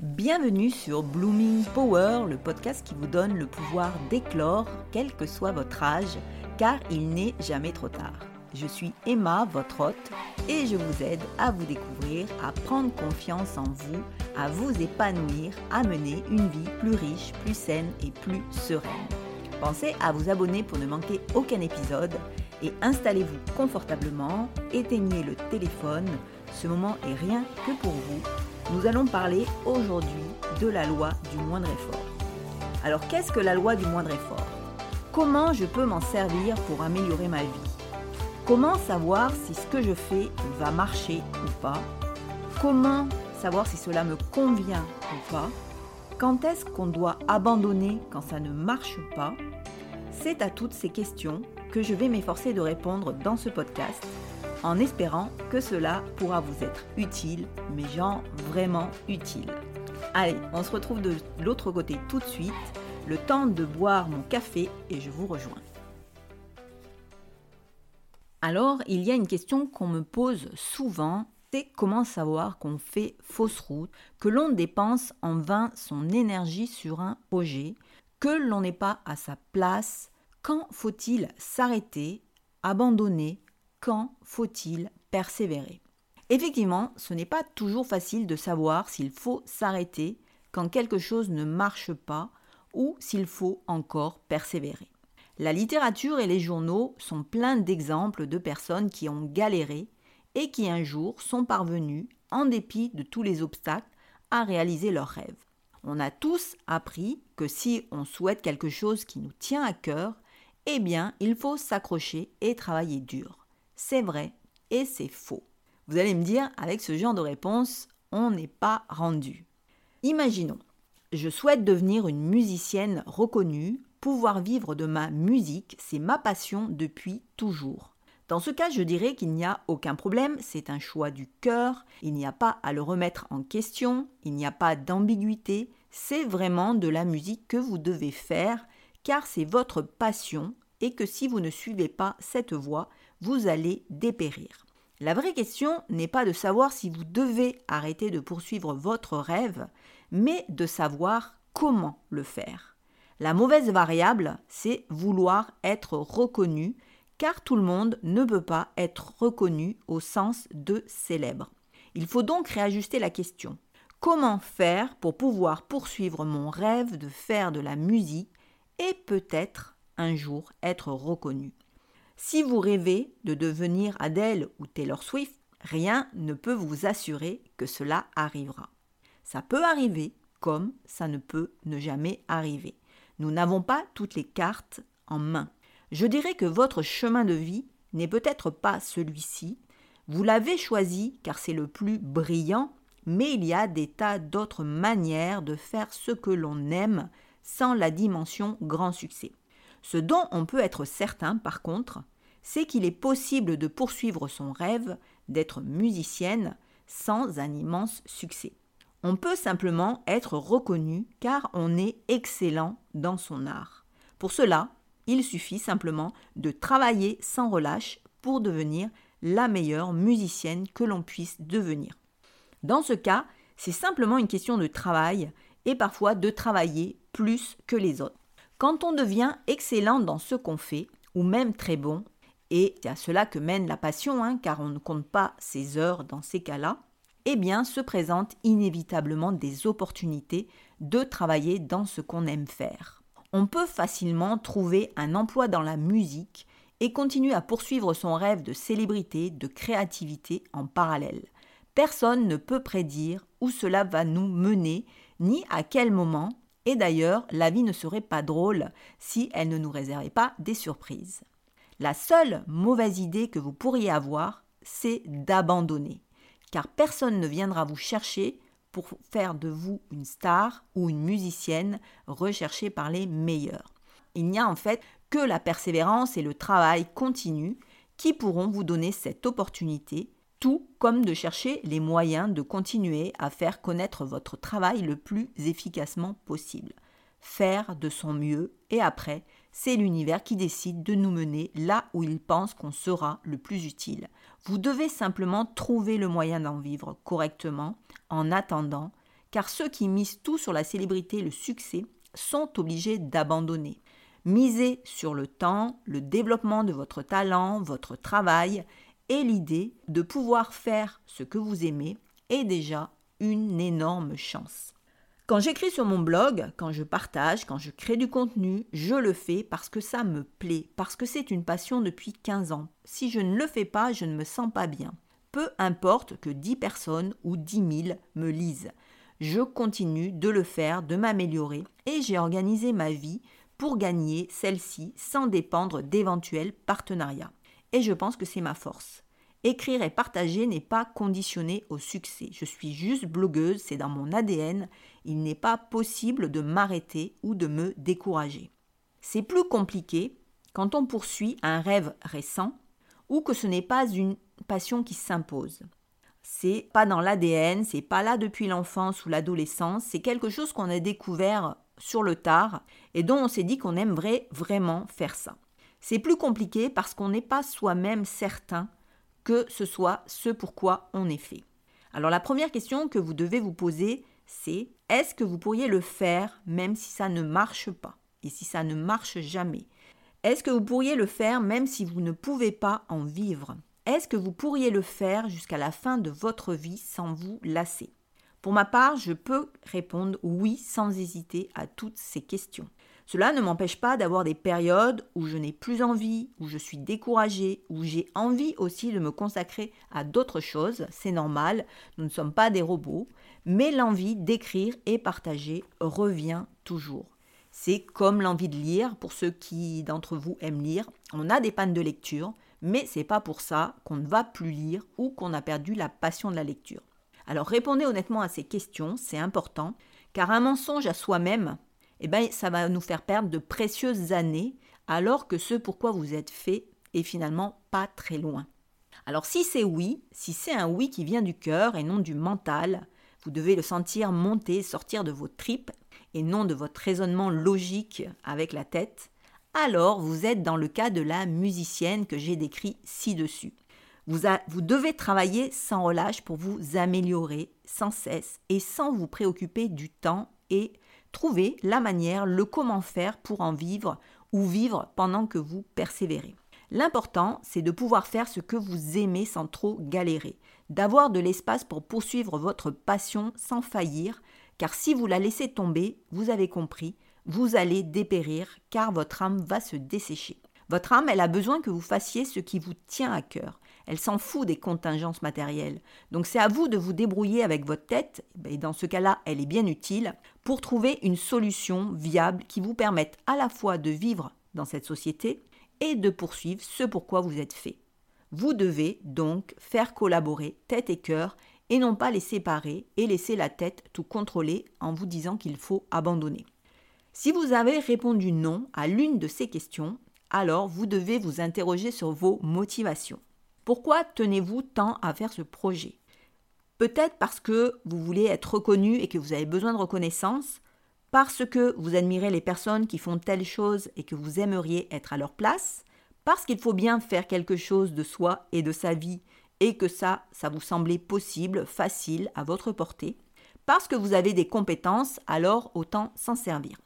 Bienvenue sur Blooming Power, le podcast qui vous donne le pouvoir d'éclore, quel que soit votre âge, car il n'est jamais trop tard. Je suis Emma, votre hôte, et je vous aide à vous découvrir, à prendre confiance en vous, à vous épanouir, à mener une vie plus riche, plus saine et plus sereine. Pensez à vous abonner pour ne manquer aucun épisode et installez-vous confortablement, éteignez le téléphone, ce moment est rien que pour vous. Nous allons parler aujourd'hui de la loi du moindre effort. Alors qu'est-ce que la loi du moindre effort? Comment je peux m'en servir pour améliorer ma vie? Comment savoir si ce que je fais va marcher ou pas? Comment savoir si cela me convient ou pas? Quand est-ce qu'on doit abandonner quand ça ne marche pas? C'est à toutes ces questions que je vais m'efforcer de répondre dans ce podcast en espérant que cela pourra vous être utile, mais genre vraiment utile. Allez, on se retrouve de l'autre côté tout de suite, le temps de boire mon café et je vous rejoins. Alors, il y a une question qu'on me pose souvent, c'est comment savoir qu'on fait fausse route, que l'on dépense en vain son énergie sur un projet, que l'on n'est pas à sa place, quand faut-il s'arrêter, abandonner, quand faut-il persévérer? Effectivement, ce n'est pas toujours facile de savoir s'il faut s'arrêter quand quelque chose ne marche pas ou s'il faut encore persévérer. La littérature et les journaux sont pleins d'exemples de personnes qui ont galéré et qui un jour sont parvenues, en dépit de tous les obstacles, à réaliser leurs rêves. On a tous appris que si on souhaite quelque chose qui nous tient à cœur, eh bien, il faut s'accrocher et travailler dur. C'est vrai et c'est faux. Vous allez me dire, avec ce genre de réponse, on n'est pas rendu. Imaginons, je souhaite devenir une musicienne reconnue Pouvoir vivre de ma musique, c'est ma passion depuis toujours. Dans ce cas, je dirais qu'il n'y a aucun problème, c'est un choix du cœur, il n'y a pas à le remettre en question, il n'y a pas d'ambiguïté, c'est vraiment de la musique que vous devez faire, car c'est votre passion, et que si vous ne suivez pas cette voie, vous allez dépérir. La vraie question n'est pas de savoir si vous devez arrêter de poursuivre votre rêve, mais de savoir comment le faire. La mauvaise variable, c'est vouloir être reconnu, car tout le monde ne peut pas être reconnu au sens de célèbre. Il faut donc réajuster la question. Comment faire pour pouvoir poursuivre mon rêve de faire de la musique et peut-être un jour être reconnu? Si vous rêvez de devenir Adele ou Taylor Swift, rien ne peut vous assurer que cela arrivera. Ça peut arriver comme ça ne peut ne jamais arriver. Nous n'avons pas toutes les cartes en main. Je dirais que votre chemin de vie n'est peut-être pas celui-ci. Vous l'avez choisi car c'est le plus brillant, mais il y a des tas d'autres manières de faire ce que l'on aime sans la dimension grand succès. Ce dont on peut être certain, par contre, c'est qu'il est possible de poursuivre son rêve d'être musicienne sans un immense succès. On peut simplement être reconnu car on est excellent dans son art. Pour cela, il suffit simplement de travailler sans relâche pour devenir la meilleure musicienne que l'on puisse devenir. Dans ce cas, c'est simplement une question de travail et parfois de travailler plus que les autres. Quand on devient excellent dans ce qu'on fait, ou même très bon, et c'est à cela que mène la passion, hein, car on ne compte pas ses heures dans ces cas-là, eh bien, se présentent inévitablement des opportunités de travailler dans ce qu'on aime faire. On peut facilement trouver un emploi dans la musique et continuer à poursuivre son rêve de célébrité, de créativité en parallèle. Personne ne peut prédire où cela va nous mener, ni à quel moment, et d'ailleurs, la vie ne serait pas drôle si elle ne nous réservait pas des surprises. La seule mauvaise idée que vous pourriez avoir, c'est d'abandonner car personne ne viendra vous chercher pour faire de vous une star ou une musicienne recherchée par les meilleurs. Il n'y a en fait que la persévérance et le travail continu qui pourront vous donner cette opportunité, tout comme de chercher les moyens de continuer à faire connaître votre travail le plus efficacement possible. Faire de son mieux et après, c'est l'univers qui décide de nous mener là où il pense qu'on sera le plus utile. Vous devez simplement trouver le moyen d'en vivre correctement en attendant, car ceux qui misent tout sur la célébrité et le succès sont obligés d'abandonner. Misez sur le temps, le développement de votre talent, votre travail et l'idée de pouvoir faire ce que vous aimez est déjà une énorme chance. Quand j'écris sur mon blog, quand je partage, quand je crée du contenu, je le fais parce que ça me plaît, parce que c'est une passion depuis 15 ans. Si je ne le fais pas, je ne me sens pas bien. Peu importe que 10 personnes ou 10 000 me lisent. Je continue de le faire, de m'améliorer et j'ai organisé ma vie pour gagner celle-ci sans dépendre d'éventuels partenariats. Et je pense que c'est ma force. Écrire et partager n'est pas conditionné au succès. Je suis juste blogueuse, c'est dans mon ADN. Il n'est pas possible de m'arrêter ou de me décourager. C'est plus compliqué quand on poursuit un rêve récent ou que ce n'est pas une passion qui s'impose. C'est pas dans l'ADN, c'est pas là depuis l'enfance ou l'adolescence, c'est quelque chose qu'on a découvert sur le tard et dont on s'est dit qu'on aimerait vraiment faire ça. C'est plus compliqué parce qu'on n'est pas soi-même certain que ce soit ce pourquoi on est fait. Alors la première question que vous devez vous poser, c'est est-ce que vous pourriez le faire même si ça ne marche pas et si ça ne marche jamais? Est-ce que vous pourriez le faire même si vous ne pouvez pas en vivre? Est-ce que vous pourriez le faire jusqu'à la fin de votre vie sans vous lasser? Pour ma part, je peux répondre oui sans hésiter à toutes ces questions. Cela ne m'empêche pas d'avoir des périodes où je n'ai plus envie, où je suis découragée, où j'ai envie aussi de me consacrer à d'autres choses, c'est normal, nous ne sommes pas des robots, mais l'envie d'écrire et partager revient toujours. C'est comme l'envie de lire, pour ceux qui d'entre vous aiment lire, on a des pannes de lecture, mais c'est pas pour ça qu'on ne va plus lire ou qu'on a perdu la passion de la lecture. Alors répondez honnêtement à ces questions, c'est important, car un mensonge à soi-même, eh ben, ça va nous faire perdre de précieuses années, alors que ce pourquoi vous êtes fait est finalement pas très loin. Alors si c'est oui, si c'est un oui qui vient du cœur et non du mental, vous devez le sentir monter, sortir de vos tripes et non de votre raisonnement logique avec la tête, alors vous êtes dans le cas de la musicienne que j'ai décrit ci-dessus. Vous, vous, devez travailler sans relâche pour vous améliorer sans cesse et sans vous préoccuper du temps et Trouvez la manière, le comment faire pour en vivre ou vivre pendant que vous persévérez. L'important, c'est de pouvoir faire ce que vous aimez sans trop galérer, d'avoir de l'espace pour poursuivre votre passion sans faillir, car si vous la laissez tomber, vous avez compris, vous allez dépérir, car votre âme va se dessécher. Votre âme, elle a besoin que vous fassiez ce qui vous tient à cœur. Elle s'en fout des contingences matérielles. Donc c'est à vous de vous débrouiller avec votre tête, et dans ce cas-là, elle est bien utile, pour trouver une solution viable qui vous permette à la fois de vivre dans cette société et de poursuivre ce pourquoi vous êtes fait. Vous devez donc faire collaborer tête et cœur et non pas les séparer et laisser la tête tout contrôler en vous disant qu'il faut abandonner. Si vous avez répondu non à l'une de ces questions, alors vous devez vous interroger sur vos motivations. Pourquoi tenez-vous tant à faire ce projet? Peut-être parce que vous voulez être reconnu et que vous avez besoin de reconnaissance, parce que vous admirez les personnes qui font telle chose et que vous aimeriez être à leur place, parce qu'il faut bien faire quelque chose de soi et de sa vie et que ça, ça vous semblait possible, facile, à votre portée, parce que vous avez des compétences, alors autant s'en servir.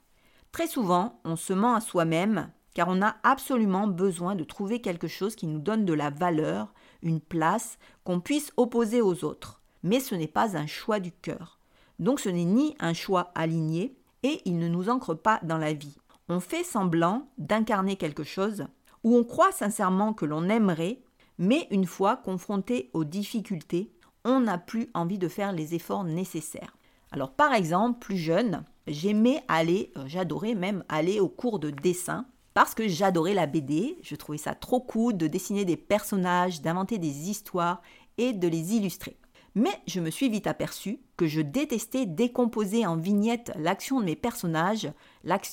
Très souvent, on se ment à soi-même car on a absolument besoin de trouver quelque chose qui nous donne de la valeur, une place, qu'on puisse opposer aux autres. Mais ce n'est pas un choix du cœur. Donc ce n'est ni un choix aligné, et il ne nous ancre pas dans la vie. On fait semblant d'incarner quelque chose, où on croit sincèrement que l'on aimerait, mais une fois confronté aux difficultés, on n'a plus envie de faire les efforts nécessaires. Alors par exemple, plus jeune, j'aimais aller, euh, j'adorais même aller au cours de dessin parce que j'adorais la BD, je trouvais ça trop cool de dessiner des personnages, d'inventer des histoires et de les illustrer. Mais je me suis vite aperçu que je détestais décomposer en vignettes l'action de mes personnages,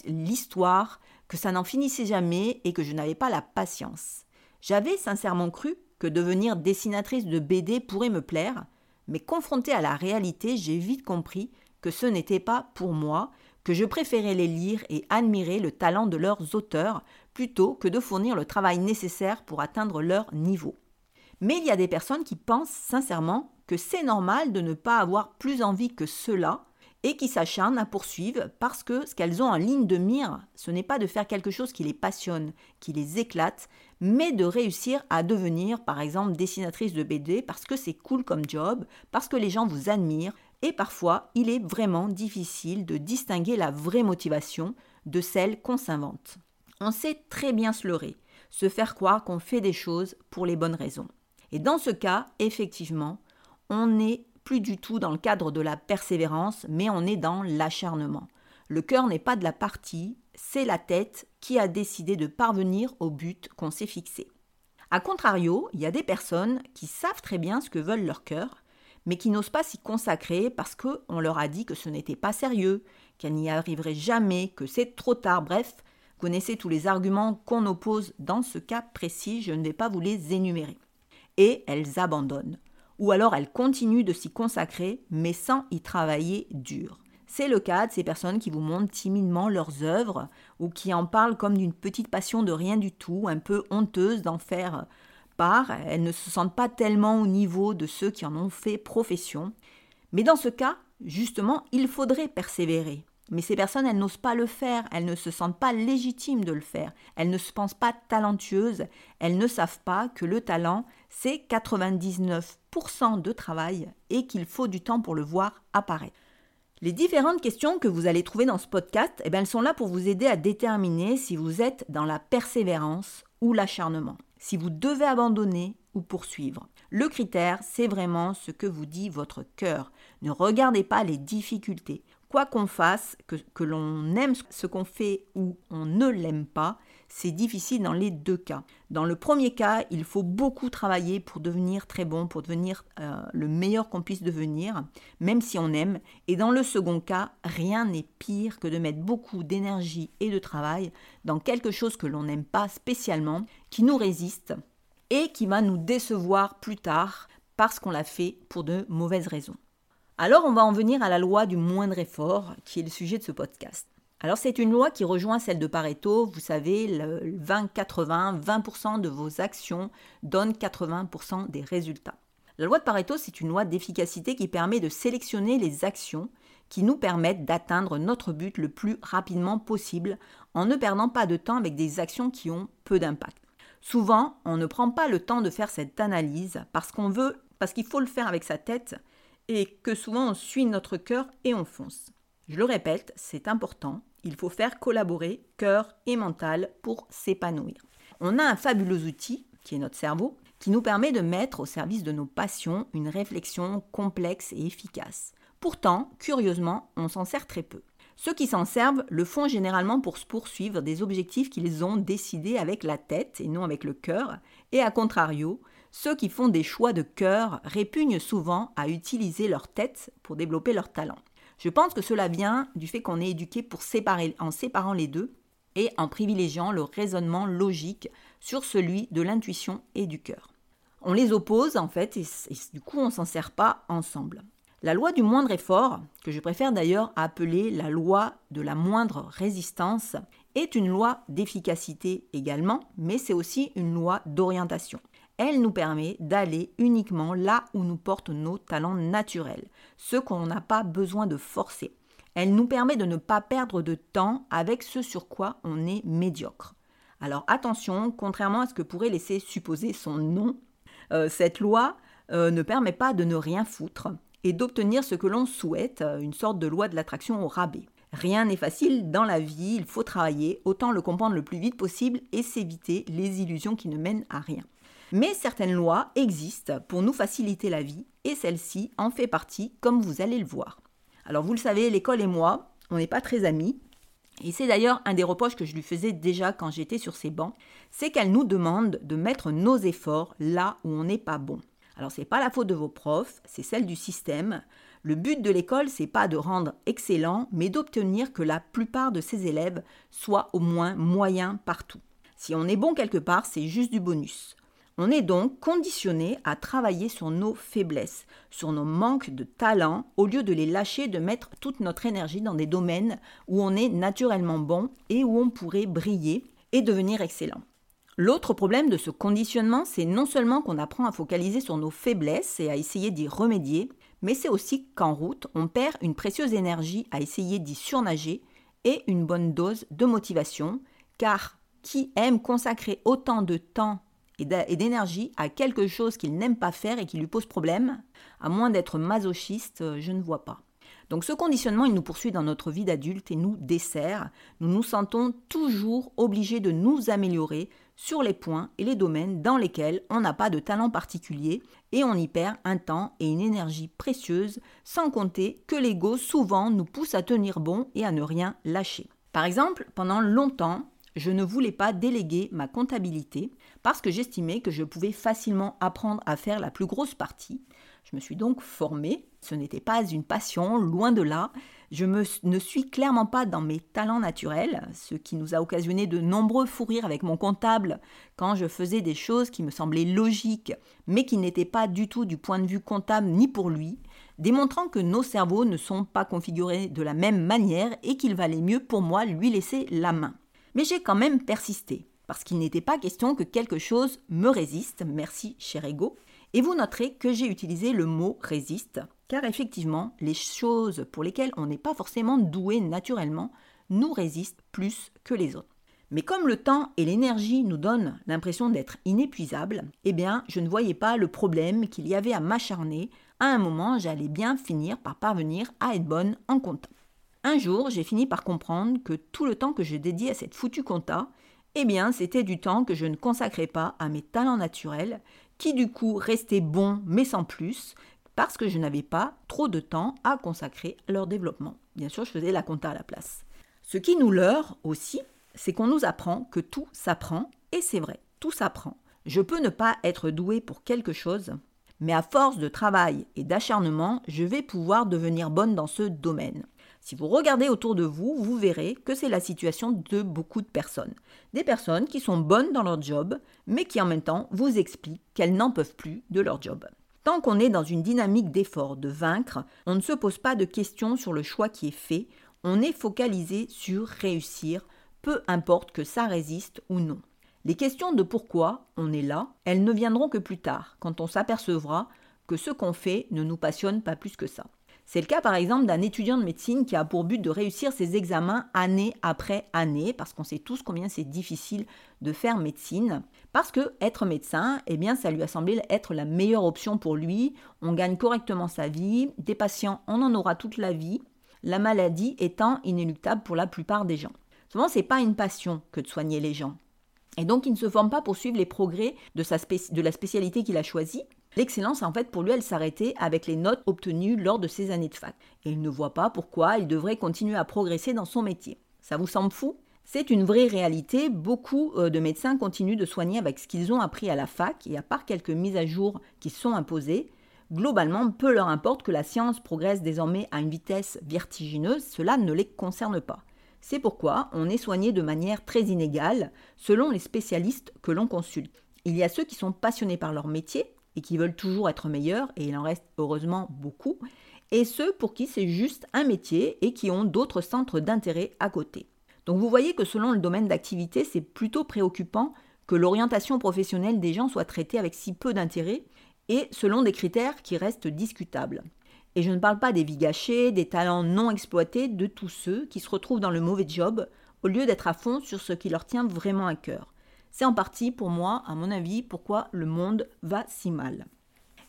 l'histoire, que ça n'en finissait jamais et que je n'avais pas la patience. J'avais sincèrement cru que devenir dessinatrice de BD pourrait me plaire, mais confrontée à la réalité, j'ai vite compris que ce n'était pas pour moi que je préférais les lire et admirer le talent de leurs auteurs plutôt que de fournir le travail nécessaire pour atteindre leur niveau. Mais il y a des personnes qui pensent sincèrement que c'est normal de ne pas avoir plus envie que cela et qui s'acharnent à poursuivre parce que ce qu'elles ont en ligne de mire, ce n'est pas de faire quelque chose qui les passionne, qui les éclate, mais de réussir à devenir, par exemple, dessinatrice de BD parce que c'est cool comme job, parce que les gens vous admirent, et parfois il est vraiment difficile de distinguer la vraie motivation de celle qu'on s'invente. On sait très bien se leurrer, se faire croire qu'on fait des choses pour les bonnes raisons. Et dans ce cas, effectivement, on n'est plus du tout dans le cadre de la persévérance, mais on est dans l'acharnement. Le cœur n'est pas de la partie, c'est la tête qui a décidé de parvenir au but qu'on s'est fixé. A contrario, il y a des personnes qui savent très bien ce que veulent leur cœur, mais qui n'osent pas s'y consacrer parce qu'on leur a dit que ce n'était pas sérieux, qu'elles n'y arriveraient jamais, que c'est trop tard, bref, connaissez tous les arguments qu'on oppose dans ce cas précis, je ne vais pas vous les énumérer. Et elles abandonnent. Ou alors elles continuent de s'y consacrer, mais sans y travailler dur. C'est le cas de ces personnes qui vous montrent timidement leurs œuvres ou qui en parlent comme d'une petite passion de rien du tout, un peu honteuse d'en faire Elles ne se sentent pas tellement au niveau de ceux qui en ont fait profession. Mais dans ce cas, justement, il faudrait persévérer. Mais ces personnes, elles n'osent pas le faire, elles ne se sentent pas légitimes de le faire, elles ne se pensent pas talentueuses, elles ne savent pas que le talent, c'est 99% de travail et qu'il faut du temps pour le voir apparaître. Les différentes questions que vous allez trouver dans ce podcast, eh bien, elles sont là pour vous aider à déterminer si vous êtes dans la persévérance ou l'acharnement, si vous devez abandonner ou poursuivre. Le critère, c'est vraiment ce que vous dit votre cœur. Ne regardez pas les difficultés. Quoi qu'on fasse, que, l'on aime ce qu'on fait ou on ne l'aime pas, c'est difficile dans les deux cas. Dans le premier cas, il faut beaucoup travailler pour devenir très bon, pour devenir euh, le meilleur qu'on puisse devenir, même si on aime. Et dans le second cas, rien n'est pire que de mettre beaucoup d'énergie et de travail dans quelque chose que l'on n'aime pas spécialement, qui nous résiste et qui va nous décevoir plus tard parce qu'on l'a fait pour de mauvaises raisons. Alors on va en venir à la loi du moindre effort, qui est le sujet de ce podcast. Alors c'est une loi qui rejoint celle de Pareto, vous savez, le 20-80, 20%, de vos actions donnent 80% des résultats. La loi de Pareto, c'est une loi d'efficacité qui permet de sélectionner les actions qui nous permettent d'atteindre notre but le plus rapidement possible en ne perdant pas de temps avec des actions qui ont peu d'impact. Souvent, on ne prend pas le temps de faire cette analyse parce qu'on veut, parce qu'il faut le faire avec sa tête et que souvent on suit notre cœur et on fonce. Je le répète, c'est important, il faut faire collaborer cœur et mental pour s'épanouir. On a un fabuleux outil, qui est notre cerveau, qui nous permet de mettre au service de nos passions une réflexion complexe et efficace. Pourtant, curieusement, on s'en sert très peu. Ceux qui s'en servent le font généralement pour se poursuivre des objectifs qu'ils ont décidés avec la tête et non avec le cœur, et à contrario, ceux qui font des choix de cœur répugnent souvent à utiliser leur tête pour développer leur talent. Je pense que cela vient du fait qu'on est éduqué pour séparer, en séparant les deux et en privilégiant le raisonnement logique sur celui de l'intuition et du cœur. On les oppose en fait et, du coup on s'en sert pas ensemble. La loi du moindre effort, que je préfère d'ailleurs appeler la loi de la moindre résistance, est une loi d'efficacité également, mais c'est aussi une loi d'orientation elle nous permet d'aller uniquement là où nous portent nos talents naturels, ceux qu'on n'a pas besoin de forcer. Elle nous permet de ne pas perdre de temps avec ce sur quoi on est médiocre. Alors attention, contrairement à ce que pourrait laisser supposer son nom, euh, cette loi euh, ne permet pas de ne rien foutre et d'obtenir ce que l'on souhaite, une sorte de loi de l'attraction au rabais. Rien n'est facile dans la vie, il faut travailler, autant le comprendre le plus vite possible et s'éviter les illusions qui ne mènent à rien. Mais certaines lois existent pour nous faciliter la vie et celle-ci en fait partie, comme vous allez le voir. Alors vous le savez, l'école et moi, on n'est pas très amis. Et c'est d'ailleurs un des reproches que je lui faisais déjà quand j'étais sur ses bancs, c'est qu'elle nous demande de mettre nos efforts là où on n'est pas bon. Alors c'est pas la faute de vos profs, c'est celle du système. Le but de l'école, c'est pas de rendre excellent, mais d'obtenir que la plupart de ses élèves soient au moins moyens partout. Si on est bon quelque part, c'est juste du bonus. On est donc conditionné à travailler sur nos faiblesses, sur nos manques de talent, au lieu de les lâcher, de mettre toute notre énergie dans des domaines où on est naturellement bon et où on pourrait briller et devenir excellent. L'autre problème de ce conditionnement, c'est non seulement qu'on apprend à focaliser sur nos faiblesses et à essayer d'y remédier, mais c'est aussi qu'en route, on perd une précieuse énergie à essayer d'y surnager et une bonne dose de motivation, car qui aime consacrer autant de temps et d'énergie à quelque chose qu'il n'aime pas faire et qui lui pose problème, à moins d'être masochiste, euh, je ne vois pas. Donc ce conditionnement, il nous poursuit dans notre vie d'adulte et nous dessert. Nous nous sentons toujours obligés de nous améliorer sur les points et les domaines dans lesquels on n'a pas de talent particulier et on y perd un temps et une énergie précieuse, sans compter que l'ego souvent nous pousse à tenir bon et à ne rien lâcher. Par exemple, pendant longtemps, je ne voulais pas déléguer ma comptabilité parce que j'estimais que je pouvais facilement apprendre à faire la plus grosse partie. Je me suis donc formée. Ce n'était pas une passion, loin de là. Je ne suis clairement pas dans mes talents naturels, ce qui nous a occasionné de nombreux fous rires avec mon comptable quand je faisais des choses qui me semblaient logiques, mais qui n'étaient pas du tout du point de vue comptable ni pour lui, démontrant que nos cerveaux ne sont pas configurés de la même manière et qu'il valait mieux pour moi lui laisser la main. Mais j'ai quand même persisté, parce qu'il n'était pas question que quelque chose me résiste, merci cher ego, et vous noterez que j'ai utilisé le mot résiste, car effectivement, les choses pour lesquelles on n'est pas forcément doué naturellement nous résistent plus que les autres. Mais comme le temps et l'énergie nous donnent l'impression d'être inépuisables, eh bien, je ne voyais pas le problème qu'il y avait à m'acharner. À un moment, j'allais bien finir par parvenir à être bonne en compta. Un jour, j'ai fini par comprendre que tout le temps que je dédiais à cette foutue compta, eh bien, c'était du temps que je ne consacrais pas à mes talents naturels, qui du coup restaient bons mais sans plus, parce que je n'avais pas trop de temps à consacrer à leur développement. Bien sûr, je faisais la compta à la place. Ce qui nous leurre aussi, c'est qu'on nous apprend que tout s'apprend, et c'est vrai, tout s'apprend. Je peux ne pas être doué pour quelque chose, mais à force de travail et d'acharnement, je vais pouvoir devenir bonne dans ce domaine. Si vous regardez autour de vous, vous verrez que c'est la situation de beaucoup de personnes. Des personnes qui sont bonnes dans leur job, mais qui en même temps vous expliquent qu'elles n'en peuvent plus de leur job. Tant qu'on est dans une dynamique d'effort, de vaincre, on ne se pose pas de questions sur le choix qui est fait, on est focalisé sur réussir, peu importe que ça résiste ou non. Les questions de pourquoi on est là, elles ne viendront que plus tard, quand on s'apercevra que ce qu'on fait ne nous passionne pas plus que ça. C'est le cas par exemple d'un étudiant de médecine qui a pour but de réussir ses examens année après année, parce qu'on sait tous combien c'est difficile de faire médecine. Parce que être médecin, eh bien, ça lui a semblé être la meilleure option pour lui. On gagne correctement sa vie, des patients, on en aura toute la vie. La maladie étant inéluctable pour la plupart des gens. Souvent, c'est pas une passion que de soigner les gens. Et donc, il ne se forme pas pour suivre les progrès de, sa de la spécialité qu'il a choisie, L'excellence, en fait, pour lui, elle s'arrêtait avec les notes obtenues lors de ses années de fac. Et il ne voit pas pourquoi il devrait continuer à progresser dans son métier. Ça vous semble fou? C'est une vraie réalité. Beaucoup euh, de médecins continuent de soigner avec ce qu'ils ont appris à la fac, et à part quelques mises à jour qui sont imposées, globalement, peu leur importe que la science progresse désormais à une vitesse vertigineuse, cela ne les concerne pas. C'est pourquoi on est soigné de manière très inégale selon les spécialistes que l'on consulte. Il y a ceux qui sont passionnés par leur métier, et qui veulent toujours être meilleurs, et il en reste heureusement beaucoup, et ceux pour qui c'est juste un métier et qui ont d'autres centres d'intérêt à côté. Donc vous voyez que selon le domaine d'activité, c'est plutôt préoccupant que l'orientation professionnelle des gens soit traitée avec si peu d'intérêt et selon des critères qui restent discutables. Et je ne parle pas des vies gâchées, des talents non exploités, de tous ceux qui se retrouvent dans le mauvais job au lieu d'être à fond sur ce qui leur tient vraiment à cœur. C'est en partie, pour moi, à mon avis, pourquoi le monde va si mal.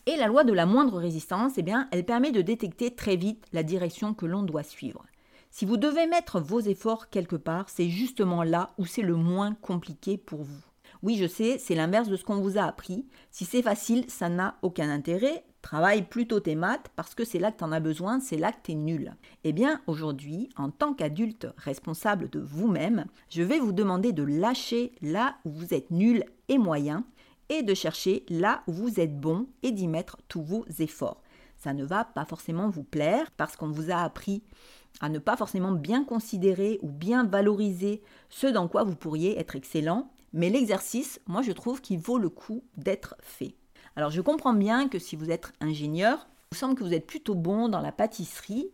Et la loi de la moindre résistance, eh bien, elle permet de détecter très vite la direction que l'on doit suivre. Si vous devez mettre vos efforts quelque part, c'est justement là où c'est le moins compliqué pour vous. Oui, je sais, c'est l'inverse de ce qu'on vous a appris. Si c'est facile, ça n'a aucun intérêt. Travaille plutôt tes maths parce que c'est là que tu en as besoin, c'est là que tu es nul. Eh bien, aujourd'hui, en tant qu'adulte responsable de vous-même, je vais vous demander de lâcher là où vous êtes nul et moyen et de chercher là où vous êtes bon et d'y mettre tous vos efforts. Ça ne va pas forcément vous plaire parce qu'on vous a appris à ne pas forcément bien considérer ou bien valoriser ce dans quoi vous pourriez être excellent, mais l'exercice, moi je trouve qu'il vaut le coup d'être fait. Alors je comprends bien que si vous êtes ingénieur, il semble que vous êtes plutôt bon dans la pâtisserie.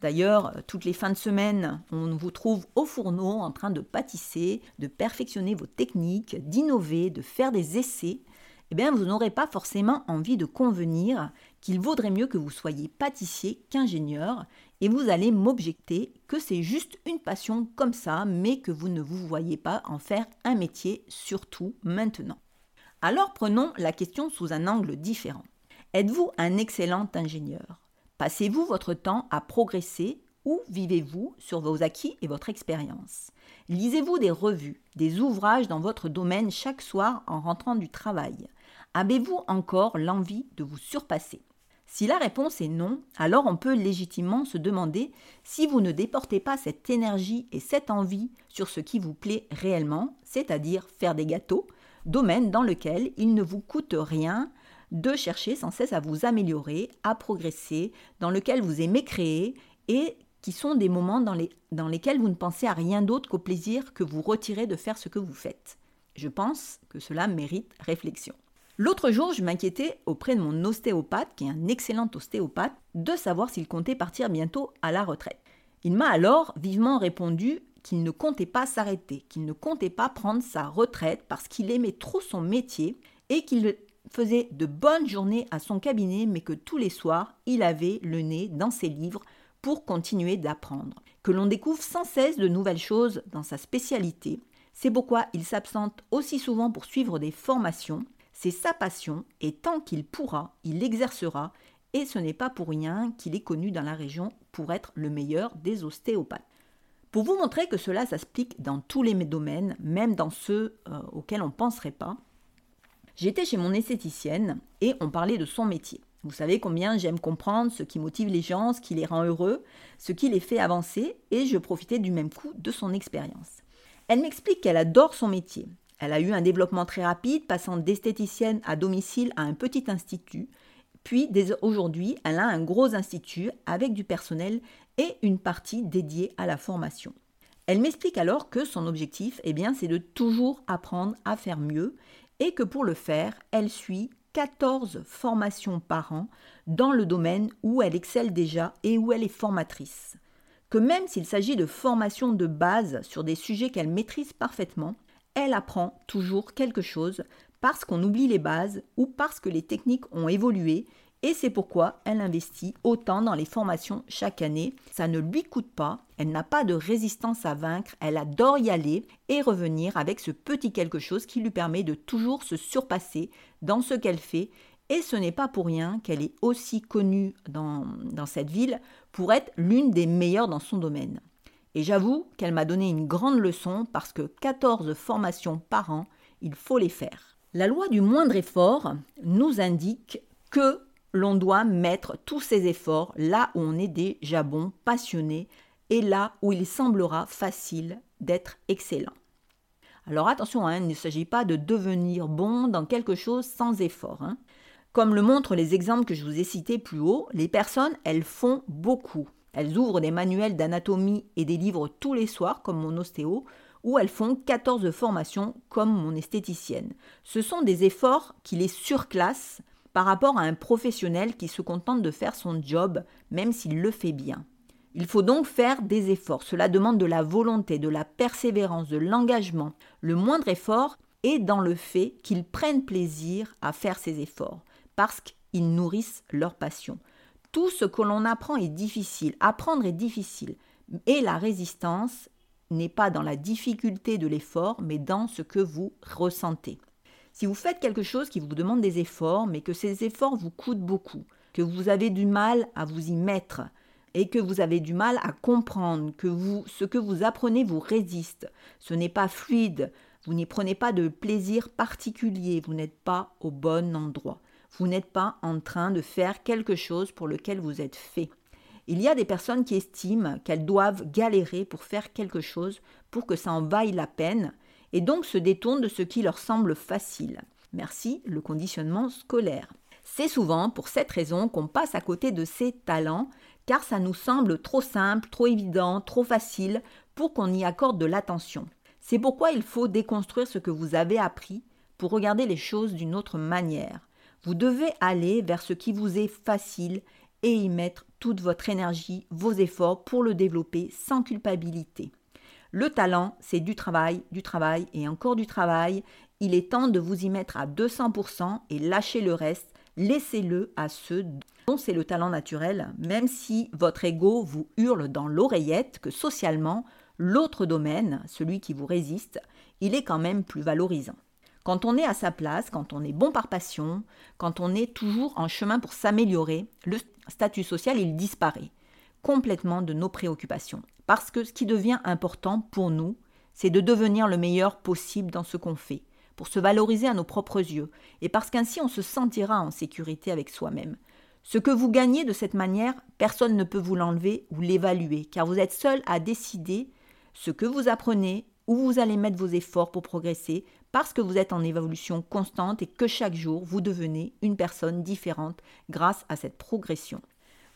D'ailleurs, toutes les fins de semaine, on vous trouve au fourneau en train de pâtisser, de perfectionner vos techniques, d'innover, de faire des essais. Eh bien, vous n'aurez pas forcément envie de convenir qu'il vaudrait mieux que vous soyez pâtissier qu'ingénieur, et vous allez m'objecter que c'est juste une passion comme ça, mais que vous ne vous voyez pas en faire un métier, surtout maintenant. Alors prenons la question sous un angle différent. Êtes-vous un excellent ingénieur? Passez-vous votre temps à progresser ou vivez-vous sur vos acquis et votre expérience? Lisez-vous des revues, des ouvrages dans votre domaine chaque soir en rentrant du travail? Avez-vous encore l'envie de vous surpasser? Si la réponse est non, alors on peut légitimement se demander si vous ne déportez pas cette énergie et cette envie sur ce qui vous plaît réellement, c'est-à-dire faire des gâteaux, domaine dans lequel il ne vous coûte rien de chercher sans cesse à vous améliorer, à progresser, dans lequel vous aimez créer et qui sont des moments dans, les, dans lesquels vous ne pensez à rien d'autre qu'au plaisir que vous retirez de faire ce que vous faites. Je pense que cela mérite réflexion. L'autre jour, je m'inquiétais auprès de mon ostéopathe, qui est un excellent ostéopathe, de savoir s'il comptait partir bientôt à la retraite. Il m'a alors vivement répondu qu'il ne comptait pas s'arrêter, qu'il ne comptait pas prendre sa retraite parce qu'il aimait trop son métier et qu'il faisait de bonnes journées à son cabinet, mais que tous les soirs, il avait le nez dans ses livres pour continuer d'apprendre, que l'on découvre sans cesse de nouvelles choses dans sa spécialité. C'est pourquoi il s'absente aussi souvent pour suivre des formations. C'est sa passion et tant qu'il pourra, il l'exercera et ce n'est pas pour rien qu'il est connu dans la région pour être le meilleur des ostéopathes. Pour vous montrer que cela s'explique dans tous les domaines, même dans ceux euh, auxquels on ne penserait pas, j'étais chez mon esthéticienne et on parlait de son métier. Vous savez combien j'aime comprendre ce qui motive les gens, ce qui les rend heureux, ce qui les fait avancer, et je profitais du même coup de son expérience. Elle m'explique qu'elle adore son métier. Elle a eu un développement très rapide, passant d'esthéticienne à domicile à un petit institut, puis aujourd'hui, elle a un gros institut avec du personnel et une partie dédiée à la formation. Elle m'explique alors que son objectif, eh bien, c'est de toujours apprendre à faire mieux et que pour le faire, elle suit 14 formations par an dans le domaine où elle excelle déjà et où elle est formatrice. Que même s'il s'agit de formations de base sur des sujets qu'elle maîtrise parfaitement, elle apprend toujours quelque chose parce qu'on oublie les bases ou parce que les techniques ont évolué et c'est pourquoi elle investit autant dans les formations chaque année. Ça ne lui coûte pas, elle n'a pas de résistance à vaincre, elle adore y aller et revenir avec ce petit quelque chose qui lui permet de toujours se surpasser dans ce qu'elle fait. Et ce n'est pas pour rien qu'elle est aussi connue dans, dans cette ville pour être l'une des meilleures dans son domaine. Et j'avoue qu'elle m'a donné une grande leçon parce que 14 formations par an, il faut les faire. La loi du moindre effort nous indique que l'on doit mettre tous ses efforts là où on est déjà bon, passionné, et là où il semblera facile d'être excellent. Alors attention, hein, il ne s'agit pas de devenir bon dans quelque chose sans effort. Hein. Comme le montrent les exemples que je vous ai cités plus haut, les personnes, elles font beaucoup. Elles ouvrent des manuels d'anatomie et des livres tous les soirs, comme mon ostéo, ou elles font 14 formations, comme mon esthéticienne. Ce sont des efforts qui les surclassent par rapport à un professionnel qui se contente de faire son job, même s'il le fait bien. Il faut donc faire des efforts. Cela demande de la volonté, de la persévérance, de l'engagement. Le moindre effort est dans le fait qu'ils prennent plaisir à faire ces efforts, parce qu'ils nourrissent leur passion. Tout ce que l'on apprend est difficile. Apprendre est difficile. Et la résistance n'est pas dans la difficulté de l'effort, mais dans ce que vous ressentez. Si vous faites quelque chose qui vous demande des efforts, mais que ces efforts vous coûtent beaucoup, que vous avez du mal à vous y mettre, et que vous avez du mal à comprendre, que ce que vous apprenez vous résiste, ce n'est pas fluide, vous n'y prenez pas de plaisir particulier, vous n'êtes pas au bon endroit, vous n'êtes pas en train de faire quelque chose pour lequel vous êtes fait. Il y a des personnes qui estiment qu'elles doivent galérer pour faire quelque chose pour que ça en vaille la peine, et donc se détournent de ce qui leur semble facile. Merci le conditionnement scolaire. C'est souvent pour cette raison qu'on passe à côté de ces talents, car ça nous semble trop simple, trop évident, trop facile pour qu'on y accorde de l'attention. C'est pourquoi il faut déconstruire ce que vous avez appris pour regarder les choses d'une autre manière. Vous devez aller vers ce qui vous est facile et y mettre toute votre énergie, vos efforts pour le développer sans culpabilité. Le talent, c'est du travail, du travail et encore du travail. Il est temps de vous y mettre à 200% et lâcher le reste. Laissez-le à ceux c'est le talent naturel, même si votre ego vous hurle dans l'oreillette que socialement, l'autre domaine, celui qui vous résiste, il est quand même plus valorisant. Quand on est à sa place, quand on est bon par passion, quand on est toujours en chemin pour s'améliorer, le statut social, il disparaît complètement de nos préoccupations. Parce que ce qui devient important pour nous, c'est de devenir le meilleur possible dans ce qu'on fait, pour se valoriser à nos propres yeux, et parce qu'ainsi on se sentira en sécurité avec soi-même. Ce que vous gagnez de cette manière, personne ne peut vous l'enlever ou l'évaluer, car vous êtes seul à décider ce que vous apprenez, où vous allez mettre vos efforts pour progresser, parce que vous êtes en évolution constante et que chaque jour vous devenez une personne différente grâce à cette progression.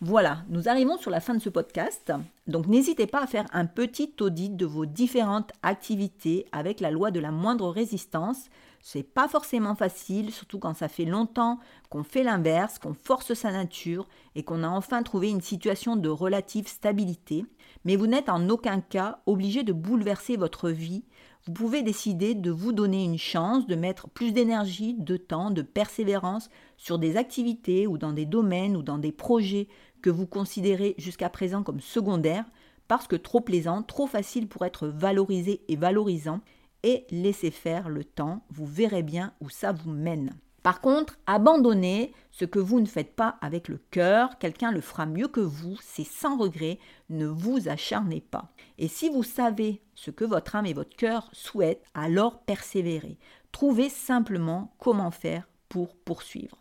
Voilà, nous arrivons sur la fin de ce podcast. Donc n'hésitez pas à faire un petit audit de vos différentes activités avec la loi de la moindre résistance. C'est pas forcément facile, surtout quand ça fait longtemps qu'on fait l'inverse, qu'on force sa nature et qu'on a enfin trouvé une situation de relative stabilité. Mais vous n'êtes en aucun cas obligé de bouleverser votre vie. Vous pouvez décider de vous donner une chance, de mettre plus d'énergie, de temps, de persévérance sur des activités ou dans des domaines ou dans des projets que vous considérez jusqu'à présent comme secondaires parce que trop plaisant, trop facile pour être valorisé et valorisant et laissez faire le temps, vous verrez bien où ça vous mène. Par contre, abandonnez ce que vous ne faites pas avec le cœur, quelqu'un le fera mieux que vous, c'est sans regret, ne vous acharnez pas. Et si vous savez ce que votre âme et votre cœur souhaitent, alors persévérez. Trouvez simplement comment faire pour poursuivre.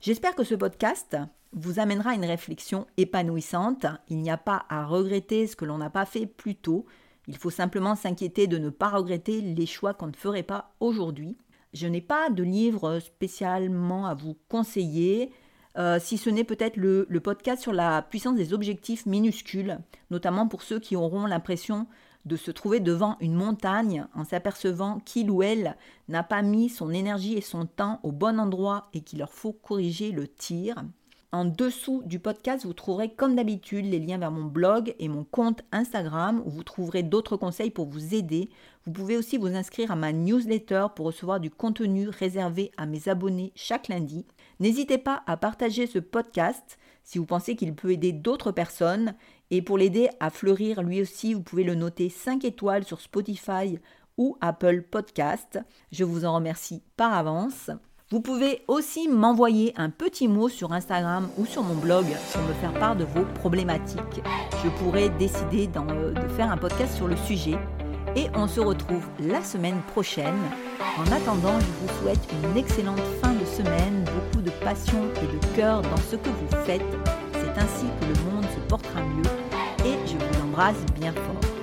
J'espère que ce podcast vous amènera à une réflexion épanouissante. Il n'y a pas à regretter ce que l'on n'a pas fait plus tôt. Il faut simplement s'inquiéter de ne pas regretter les choix qu'on ne ferait pas aujourd'hui. Je n'ai pas de livre spécialement à vous conseiller, euh, si ce n'est peut-être le, le, podcast sur la puissance des objectifs minuscules, notamment pour ceux qui auront l'impression de se trouver devant une montagne en s'apercevant qu'il ou elle n'a pas mis son énergie et son temps au bon endroit et qu'il leur faut corriger le tir. En dessous du podcast, vous trouverez comme d'habitude les liens vers mon blog et mon compte Instagram où vous trouverez d'autres conseils pour vous aider. Vous pouvez aussi vous inscrire à ma newsletter pour recevoir du contenu réservé à mes abonnés chaque lundi. N'hésitez pas à partager ce podcast si vous pensez qu'il peut aider d'autres personnes. Et pour l'aider à fleurir lui aussi, vous pouvez le noter 5 étoiles sur Spotify ou Apple Podcast. Je vous en remercie par avance. Vous pouvez aussi m'envoyer un petit mot sur Instagram ou sur mon blog pour me faire part de vos problématiques. Je pourrais décider de faire un podcast sur le sujet. Et on se retrouve la semaine prochaine. En attendant, je vous souhaite une excellente fin de semaine, beaucoup de passion et de cœur dans ce que vous faites. C'est ainsi que le monde se portera mieux. Et je vous embrasse bien fort.